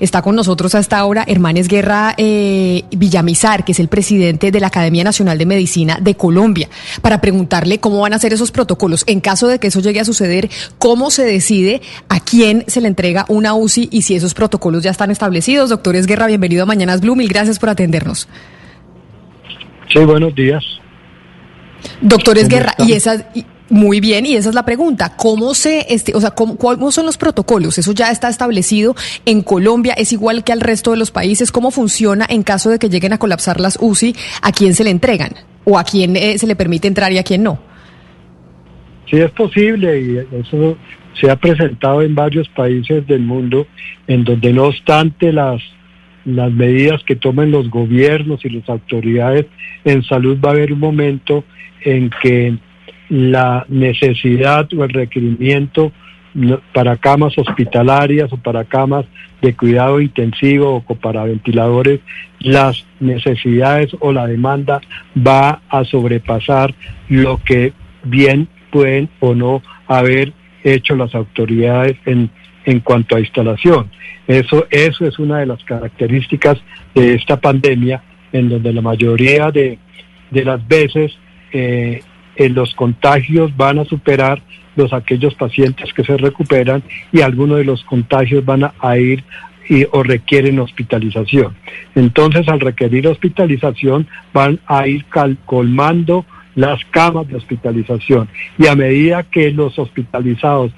Está con nosotros hasta ahora Hermanes Guerra eh, Villamizar, que es el presidente de la Academia Nacional de Medicina de Colombia, para preguntarle cómo van a ser esos protocolos. En caso de que eso llegue a suceder, ¿cómo se decide a quién se le entrega una UCI y si esos protocolos ya están establecidos? Doctores Guerra, bienvenido a Mañanas Blue. Mil gracias por atendernos. Sí, buenos días. Doctores Guerra, y esas... Muy bien, y esa es la pregunta. ¿Cómo se, este, o sea, cómo, cuáles son los protocolos? Eso ya está establecido en Colombia, es igual que al resto de los países. ¿Cómo funciona en caso de que lleguen a colapsar las UCI? ¿A quién se le entregan? ¿O a quién eh, se le permite entrar y a quién no? Sí, es posible y eso se ha presentado en varios países del mundo, en donde no obstante las, las medidas que tomen los gobiernos y las autoridades en salud va a haber un momento en que la necesidad o el requerimiento para camas hospitalarias o para camas de cuidado intensivo o para ventiladores, las necesidades o la demanda va a sobrepasar lo que bien pueden o no haber hecho las autoridades en, en cuanto a instalación. Eso, eso es una de las características de esta pandemia, en donde la mayoría de, de las veces eh, los contagios van a superar los aquellos pacientes que se recuperan y algunos de los contagios van a, ir y, o requieren hospitalización. Entonces, al requerir hospitalización, van a ir colmando las camas de hospitalización. Y a medida que los hospitalizados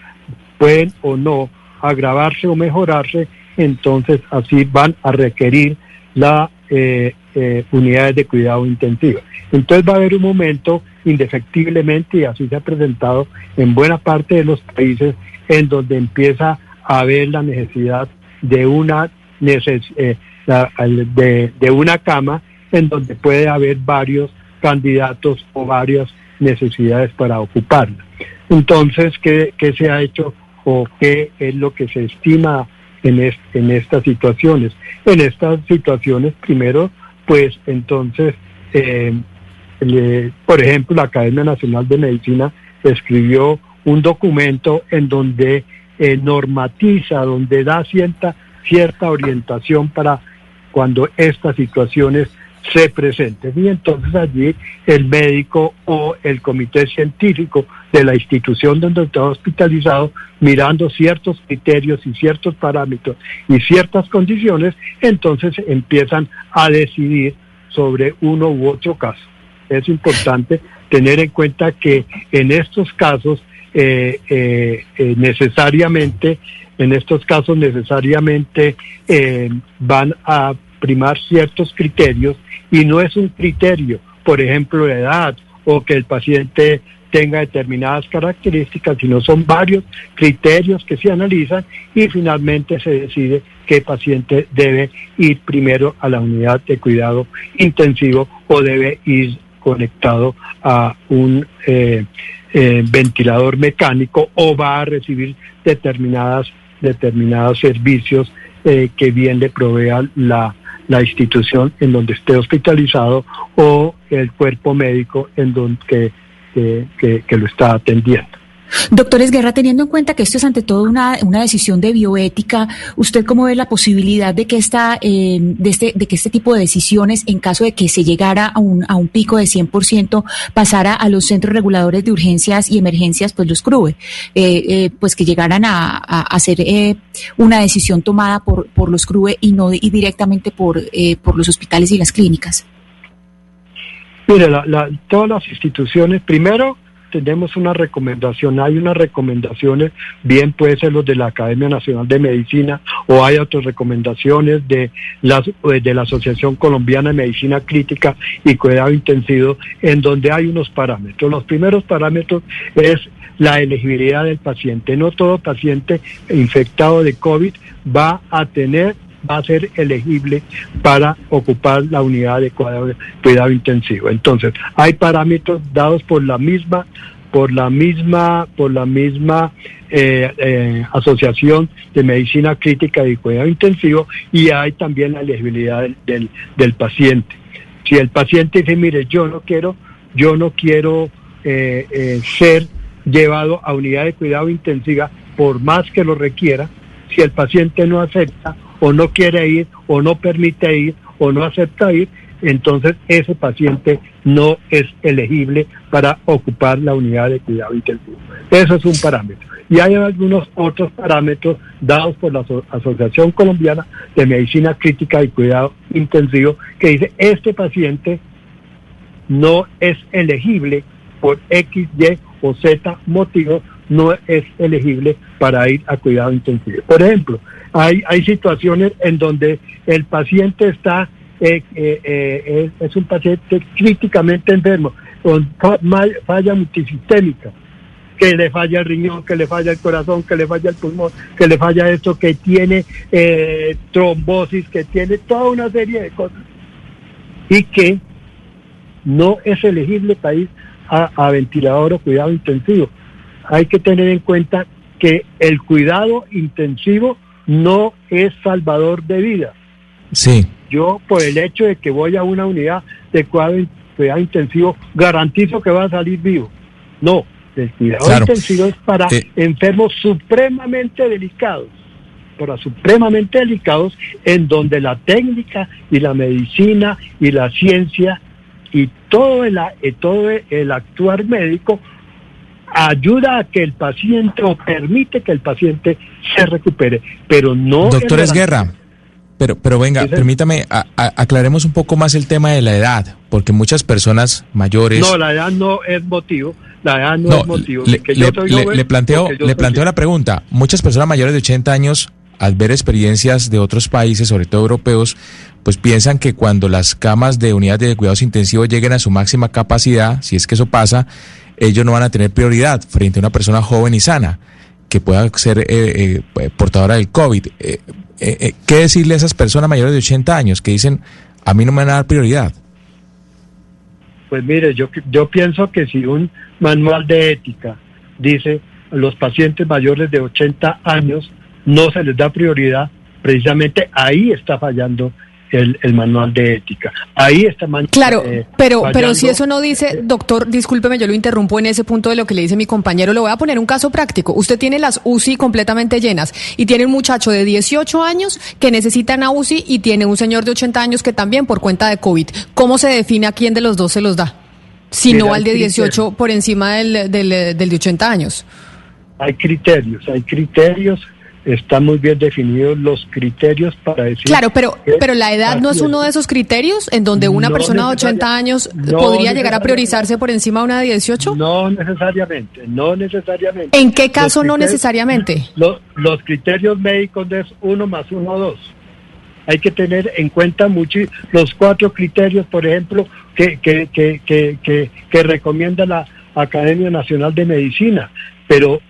pueden o no agravarse o mejorarse, entonces así van a requerir la eh, eh, unidades de cuidado intensivo. Entonces va a haber un momento indefectiblemente, y así se ha presentado en buena parte de los países, en donde empieza a haber la necesidad de una, eh, de, de una cama en donde puede haber varios candidatos o varias necesidades para ocuparla. Entonces, ¿qué, ¿qué, se ha hecho o qué es lo que se estima en, en estas situaciones? En estas situaciones, primero, pues entonces eh, por ejemplo, la Academia Nacional de Medicina escribió un documento en donde eh, normatiza, donde da cierta, cierta orientación para cuando estas situaciones se presenten. Y entonces allí el médico o el comité científico de la institución donde está hospitalizado, mirando ciertos criterios y ciertos parámetros y ciertas condiciones, entonces empiezan a decidir sobre uno u otro caso es importante tener en cuenta que en estos casos eh, eh, eh, necesariamente, en estos casos necesariamente van a primar ciertos criterios y no es un criterio, por ejemplo, de edad o que el paciente tenga determinadas características, sino son varios criterios que se analizan y finalmente se decide qué paciente debe ir primero a la unidad de cuidado intensivo o debe ir conectado a un eh, eh, ventilador mecánico o va a recibir determinadas determinados servicios eh, que bien le provea la, la institución en donde esté hospitalizado o el cuerpo médico en donde que lo está atendiendo. Doctores Guerra, teniendo en cuenta que esto es ante todo una, una decisión de bioética, ¿usted cómo ve la posibilidad de que, esta, eh, de, este, de que este tipo de decisiones, en caso de que se llegara a un, a un pico de 100%, pasara a los centros reguladores de urgencias y emergencias, pues los CRUE, eh, eh, pues que llegaran a, a, a ser una decisión tomada por, por los CRUE y no y directamente por, por los hospitales y las clínicas? Mire, la, todas las instituciones, primero, tenemos una recomendación, hay unas recomendaciones, bien puede ser los de la Academia Nacional de Medicina o hay otras recomendaciones de, las, eh, de la Asociación Colombiana de Medicina Crítica y Cuidado Intensivo, en donde hay unos parámetros. Los primeros parámetros es la elegibilidad del paciente. No todo paciente infectado de COVID va a tener va a ser elegible para ocupar la unidad de cuidado, intensivo. Entonces, hay parámetros dados por la misma por la misma por la misma eh, eh, asociación de medicina crítica y cuidado intensivo y hay también la elegibilidad del, paciente. Si el paciente dice, mire, yo no quiero, yo no quiero eh, ser llevado a unidad de cuidado intensiva por más que lo requiera, si el paciente no acepta o no quiere ir o no permite ir o no acepta ir, entonces ese paciente no es elegible para ocupar la unidad de cuidado intensivo. Eso es un parámetro. Y hay algunos otros parámetros dados por la Asociación Colombiana de Medicina Crítica y Cuidado Intensivo que dice este paciente no es elegible por X, Y o Z motivos, no es elegible para ir a cuidado intensivo. Por ejemplo, hay, hay situaciones en donde el paciente está eh, eh, eh, es, un paciente críticamente enfermo, con falla multisistémica, que le falla el riñón, que le falla el corazón, que le falla el pulmón, que le falla esto, que tiene trombosis, que tiene toda una serie de cosas, y que no es elegible para ir a, a ventilador o cuidado intensivo. Hay que tener en cuenta que el cuidado intensivo no es salvador de vida. Sí yo por el hecho de que voy a una unidad de cuidado, intensivo, garantizo que va a salir vivo. No, el cuidado intensivo es para eh. enfermos supremamente delicados, para supremamente delicados, en donde la técnica y la medicina y la ciencia y todo el, todo el actuar médico ayuda a que el paciente o permite que el paciente se recupere, pero no... Doctor Guerra. Pero, pero venga, permítame, aclaremos un poco más el tema de la edad, porque muchas personas mayores... No, la edad no es motivo, la edad no, es motivo. Le, le, planteo, le planteo la pregunta, muchas personas mayores de 80 años, al ver experiencias de otros países, sobre todo europeos, pues piensan que cuando las camas de unidades de cuidados intensivos lleguen a su máxima capacidad, si es que eso pasa, ellos no van a tener prioridad frente a una persona joven y sana que pueda ser eh, eh, portadora del COVID. Eh, eh, eh, ¿qué decirle a esas personas mayores de 80 años que dicen, a mí no me van a dar prioridad? Pues mire, yo, yo pienso que si un manual de ética dice los pacientes mayores de 80 años no se les da prioridad, precisamente ahí está fallando el, manual de ética. Ahí está Claro, eh, pero, pero si eso no dice, doctor, discúlpeme, yo lo interrumpo en ese punto de lo que le dice mi compañero. Le voy a poner un caso práctico. Usted tiene las UCI completamente llenas y tiene un muchacho de 18 años que necesita una UCI y tiene un señor de 80 años que también por cuenta de COVID. ¿Cómo se define a quién de los dos se los da? Si no al de 18 por encima del, del, del de 80 años. Hay criterios, hay criterios están muy bien definidos los criterios para decir... Claro, pero, pero la edad no es uno de esos criterios en donde una persona de 80 años podría llegar a priorizarse por encima de una de 18? No necesariamente, no necesariamente. ¿En qué caso no necesariamente? Los, los criterios médicos es uno más uno, dos. Hay que tener en cuenta mucho los cuatro criterios, por ejemplo, que, que, que, que, que recomienda la Academia Nacional de Medicina, pero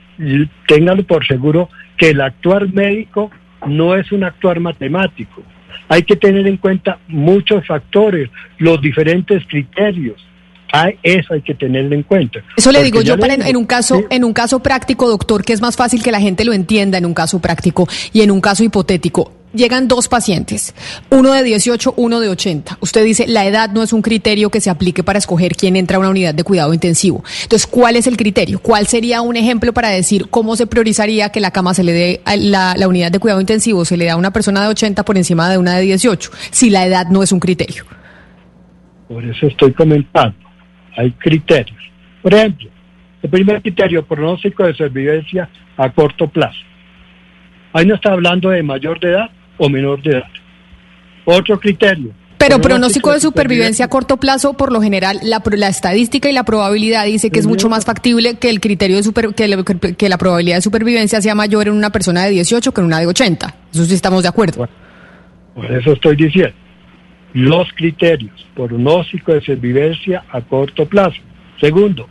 ténganlo por seguro que el actuar médico no es un actuar matemático. Hay que tener en cuenta muchos factores, los diferentes criterios. Hay, eso hay que tenerlo en cuenta. Eso le digo yo para en, un caso, en un caso práctico, doctor, que es más fácil que la gente lo entienda en un caso práctico y en un caso hipotético llegan dos pacientes, uno de 18, uno de 80. Usted dice, la edad no es un criterio que se aplique para escoger quién entra a una unidad de cuidado intensivo. Entonces, ¿cuál es el criterio? ¿Cuál sería un ejemplo para decir cómo se priorizaría que la cama se le dé, la, la unidad de cuidado intensivo se le da a una persona de 80 por encima de una de 18, si la edad no es un criterio? Por eso estoy comentando. Hay criterios. Por ejemplo, el primer criterio, pronóstico de supervivencia a corto plazo. Ahí no está hablando de mayor de edad, o menor de edad. Otro criterio. Pero pronóstico de supervivencia a corto plazo, por lo general, la, la estadística y la probabilidad dice que es mucho más factible que el criterio de super, que, que, la probabilidad de supervivencia sea mayor en una persona de 18 que en una de 80. Eso sí estamos de acuerdo. por eso estoy diciendo. Los criterios, pronóstico de supervivencia a corto plazo. Segundo,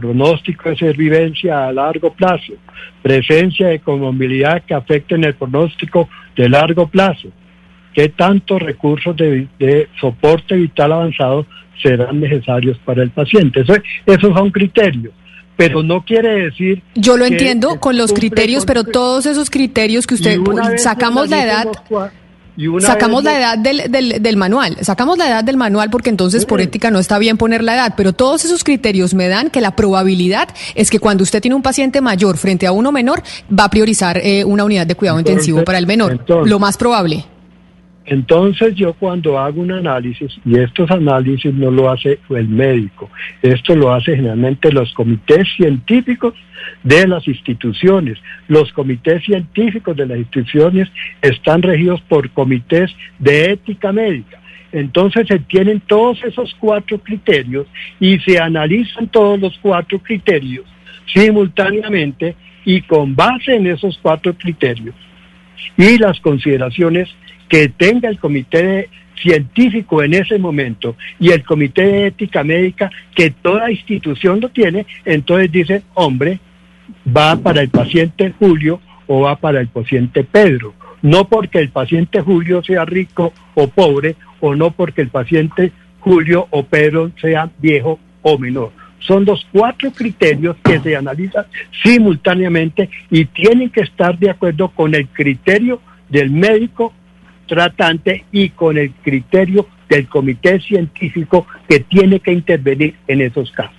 pronóstico de supervivencia a largo plazo, presencia de comorbilidad que afecten el pronóstico de largo plazo, qué tantos recursos de, soporte vital avanzado serán necesarios para el paciente. Eso, esos son criterios. Pero no quiere decir... Yo lo entiendo con los criterios, pero todos esos criterios que usted... Sacamos la edad... sacamos la edad del, del, del, manual, sacamos la edad del manual porque entonces por ética no está bien poner la edad, pero todos esos criterios me dan que la probabilidad es que cuando usted tiene un paciente mayor frente a uno menor, va a priorizar eh, una unidad de cuidado intensivo para el menor, lo más probable. Entonces yo cuando hago un análisis, y estos análisis no lo hace el médico, esto lo hace generalmente los comités científicos de las instituciones. Los comités científicos de las instituciones están regidos por comités de ética médica. Entonces se tienen todos esos cuatro criterios y se analizan todos los cuatro criterios simultáneamente y con base en esos cuatro criterios y las consideraciones que tenga el comité científico en ese momento y el comité de ética médica que toda institución lo tiene, entonces dice, hombre, va para el paciente Julio o va para el paciente Pedro. No porque el paciente Julio sea rico o pobre o no porque el paciente Julio o Pedro sea viejo o menor. Son los cuatro criterios que se analizan simultáneamente y tienen que estar de acuerdo con el criterio del médico tratante y con el criterio del comité científico que tiene que intervenir en esos casos.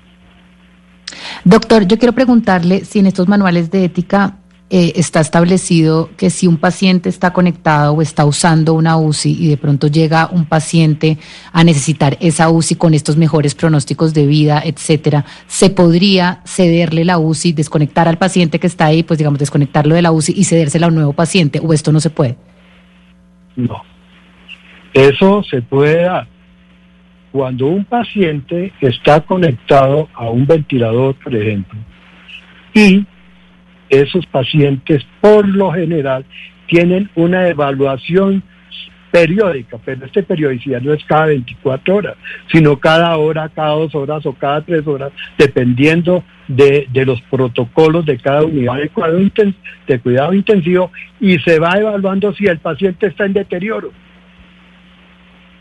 Doctor, yo quiero preguntarle si en estos manuales de ética eh, está establecido que si un paciente está conectado o está usando una UCI y de pronto llega un paciente a necesitar esa UCI con estos mejores pronósticos de vida, etcétera, se podría cederle la UCI, desconectar al paciente que está ahí, pues digamos desconectarlo de la UCI y cedérsela a un nuevo paciente, o esto no se puede. No. Eso se puede dar cuando un paciente está conectado a un ventilador, por ejemplo, y esos pacientes por lo general tienen una evaluación periódica, pero esta periodicidad no es cada 24 horas, sino cada hora, cada dos horas o cada tres horas, dependiendo de, los protocolos de cada unidad de cuidado, de cuidado intensivo y se va evaluando si el paciente está en deterioro.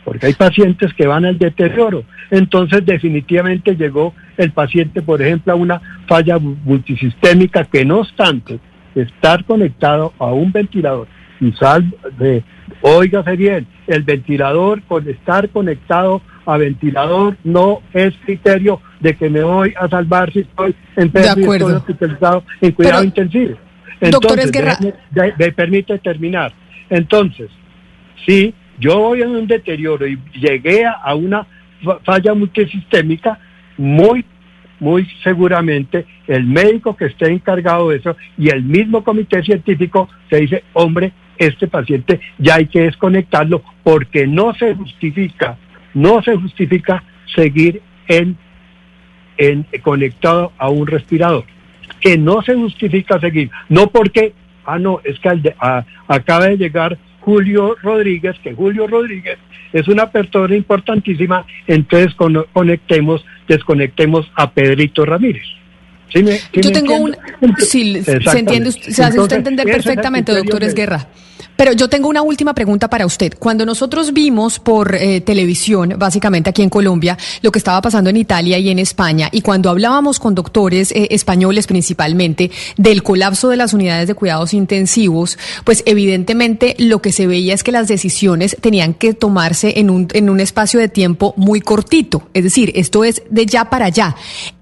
Porque hay pacientes que van al deterioro. Entonces definitivamente llegó el paciente, por ejemplo, a una falla multisistémica que no obstante estar conectado a un ventilador sal de, Óigase bien, el ventilador, con estar conectado a ventilador, no es criterio de que me voy a salvar si estoy en hospitalizado en cuidado intensivo. Entonces, me, permite terminar. Entonces, si yo voy en un deterioro y llegué a una falla multisistémica, muy muy seguramente el médico que esté encargado de eso y el mismo comité científico se dice, hombre, este paciente ya hay que desconectarlo porque no se justifica, no se justifica seguir en, en conectado a un respirador. Que no se justifica seguir, no porque, ah, no, es que acaba de llegar Julio Rodríguez, que Julio Rodríguez es una persona importantísima, entonces conectemos, desconectemos a Pedrito Ramírez. Yo tengo un... Sí, se entiende, se hace usted entender perfectamente, doctor Esguerra. Pero yo tengo una última pregunta para usted. Cuando nosotros vimos por eh, televisión, básicamente aquí en Colombia, lo que estaba pasando en Italia y en España, y cuando hablábamos con doctores eh, españoles principalmente del colapso de las unidades de cuidados intensivos, pues evidentemente lo que se veía es que las decisiones tenían que tomarse en un, en un espacio de tiempo muy cortito. Es decir, esto es de ya para allá.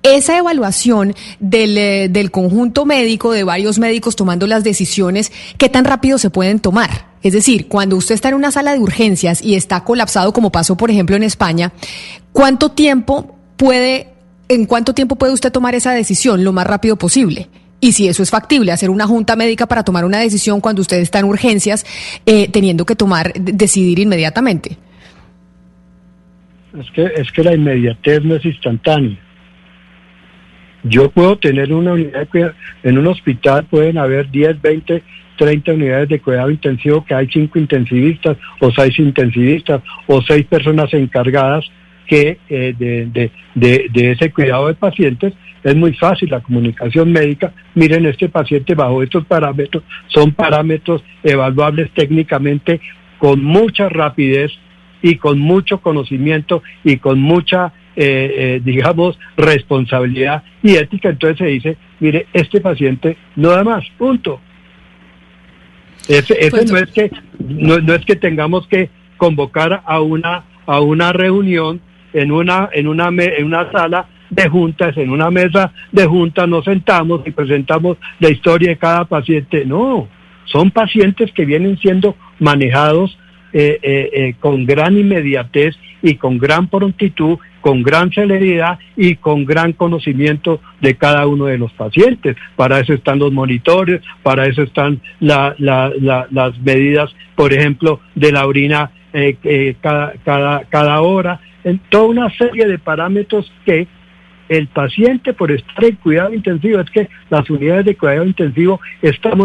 Esa evaluación del, eh, del conjunto médico, de varios médicos tomando las decisiones, ¿qué tan rápido se pueden tomar? Es decir, cuando usted está en una sala de urgencias y está colapsado, como pasó, por ejemplo, en España, ¿cuánto tiempo puede, en cuánto tiempo puede usted tomar esa decisión lo más rápido posible? Y si eso es factible, hacer una junta médica para tomar una decisión cuando usted está en urgencias, eh, teniendo que tomar, decidir inmediatamente. Es que, es que la inmediatez no es instantánea. Yo puedo tener una unidad en un hospital pueden haber 10, 20, 30 unidades de cuidado intensivo, que hay 5 intensivistas o 6 intensivistas o 6 personas encargadas que eh, de, de, ese cuidado de pacientes. Es muy fácil la comunicación médica. Miren, este paciente bajo estos parámetros son parámetros evaluables técnicamente con mucha rapidez y con mucho conocimiento y con mucha eh, eh, digamos, responsabilidad y ética. Entonces se dice, mire, este paciente no da más, punto. Ese, ese no es que no, no es que tengamos que convocar a una a una reunión en una en una en una sala de juntas, en una mesa de juntas nos sentamos y presentamos la historia de cada paciente. No, son pacientes que vienen siendo manejados eh, eh, eh, con gran inmediatez y con gran prontitud, con gran celeridad y con gran conocimiento de cada uno de los pacientes. Para eso están los monitores, para eso están las medidas, por ejemplo, de la orina cada, cada, cada hora, en toda una serie de parámetros que el paciente por estar en cuidado intensivo, es que las unidades de cuidado intensivo están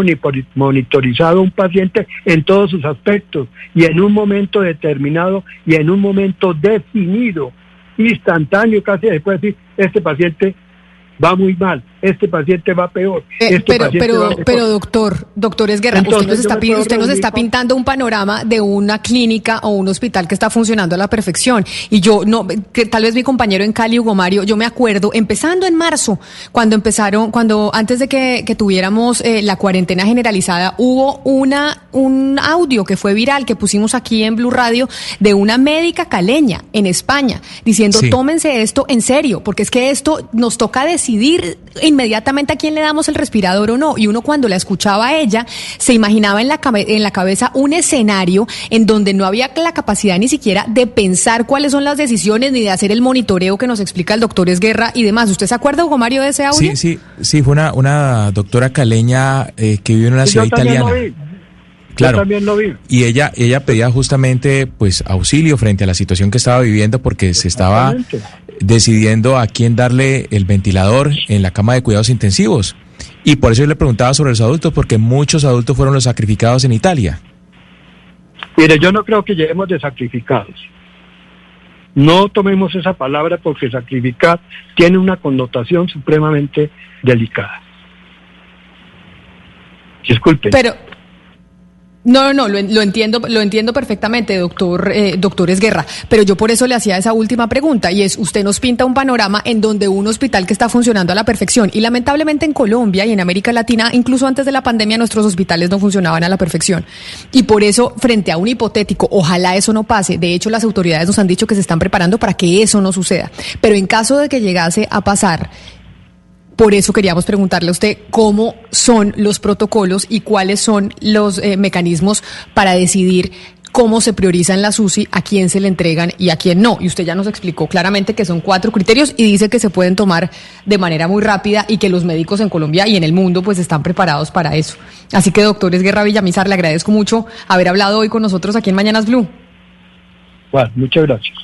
monitorizado un paciente en todos sus aspectos y en un momento determinado y en un momento definido, instantáneo casi después decir, este paciente va muy mal, este paciente va peor. Eh, este pero, pero, pero doctor, doctor Esguerra, usted nos, está, usted nos está pintando un panorama de una clínica o un hospital que está funcionando a la perfección. Y yo, no, que tal vez mi compañero en Cali, Hugo Mario, yo me acuerdo, empezando en marzo, cuando empezaron, cuando antes de que, que tuviéramos eh, la cuarentena generalizada, hubo una, un audio que fue viral que pusimos aquí en Blue Radio de una médica caleña en España diciendo, tómense esto en serio, porque es que esto nos toca decidir inmediatamente a quién le damos el respirador o no. Y uno cuando la escuchaba a ella, se imaginaba en la, en la cabeza un escenario en donde no había la capacidad ni siquiera de pensar cuáles son las decisiones ni de hacer el monitoreo que nos explica el doctor Esguerra y demás. ¿Usted se acuerda, Hugo Mario, de ese audio? Sí, sí, sí, fue una, una doctora caleña eh, que vive en una ciudad italiana. Claro. también lo vi. Y ella, ella pedía justamente pues auxilio frente a la situación que estaba viviendo porque se estaba decidiendo a quién darle el ventilador en la cama de cuidados intensivos. Y por eso yo le preguntaba sobre los adultos, porque muchos adultos fueron los sacrificados en Italia. Mire, yo no creo que lleguemos de sacrificados. No tomemos esa palabra porque sacrificar tiene una connotación supremamente delicada. Disculpen. Pero, no, no, lo, lo, entiendo, lo entiendo perfectamente, doctor, eh, doctor Esguerra, pero yo por eso le hacía esa última pregunta y es, usted nos pinta un panorama en donde un hospital que está funcionando a la perfección y lamentablemente en Colombia y en América Latina, incluso antes de la pandemia, nuestros hospitales no funcionaban a la perfección. Y por eso, frente a un hipotético, ojalá eso no pase, de hecho las autoridades nos han dicho que se están preparando para que eso no suceda, pero en caso de que llegase a pasar, por eso queríamos preguntarle a usted cómo son los protocolos y cuáles son los eh, mecanismos para decidir cómo se priorizan las UCI, a quién se le entregan y a quién no. Y usted ya nos explicó claramente que son cuatro criterios y dice que se pueden tomar de manera muy rápida y que los médicos en Colombia y en el mundo pues están preparados para eso. Así que, doctores Guerra Villamizar, le agradezco mucho haber hablado hoy con nosotros aquí en Mañanas Blue. Bueno, muchas gracias.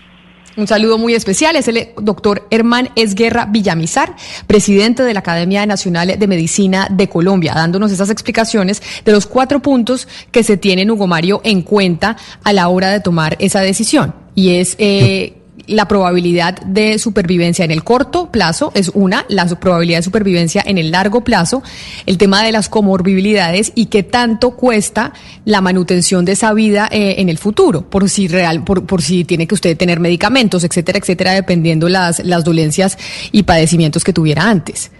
Un saludo muy especial es el doctor Hermán Esguerra Villamizar, presidente de la Academia Nacional de Medicina de Colombia, dándonos esas explicaciones de los cuatro puntos que se tienen, Hugo Mario, en cuenta a la hora de tomar esa decisión. Y es eh, la probabilidad de supervivencia en el corto plazo es una, la probabilidad de supervivencia en el largo plazo, el tema de las comorbilidades y qué tanto cuesta la manutención de esa vida eh, en el futuro, por si real, por, por si tiene que usted tener medicamentos, etcétera, etcétera, dependiendo las, las dolencias y padecimientos que tuviera antes.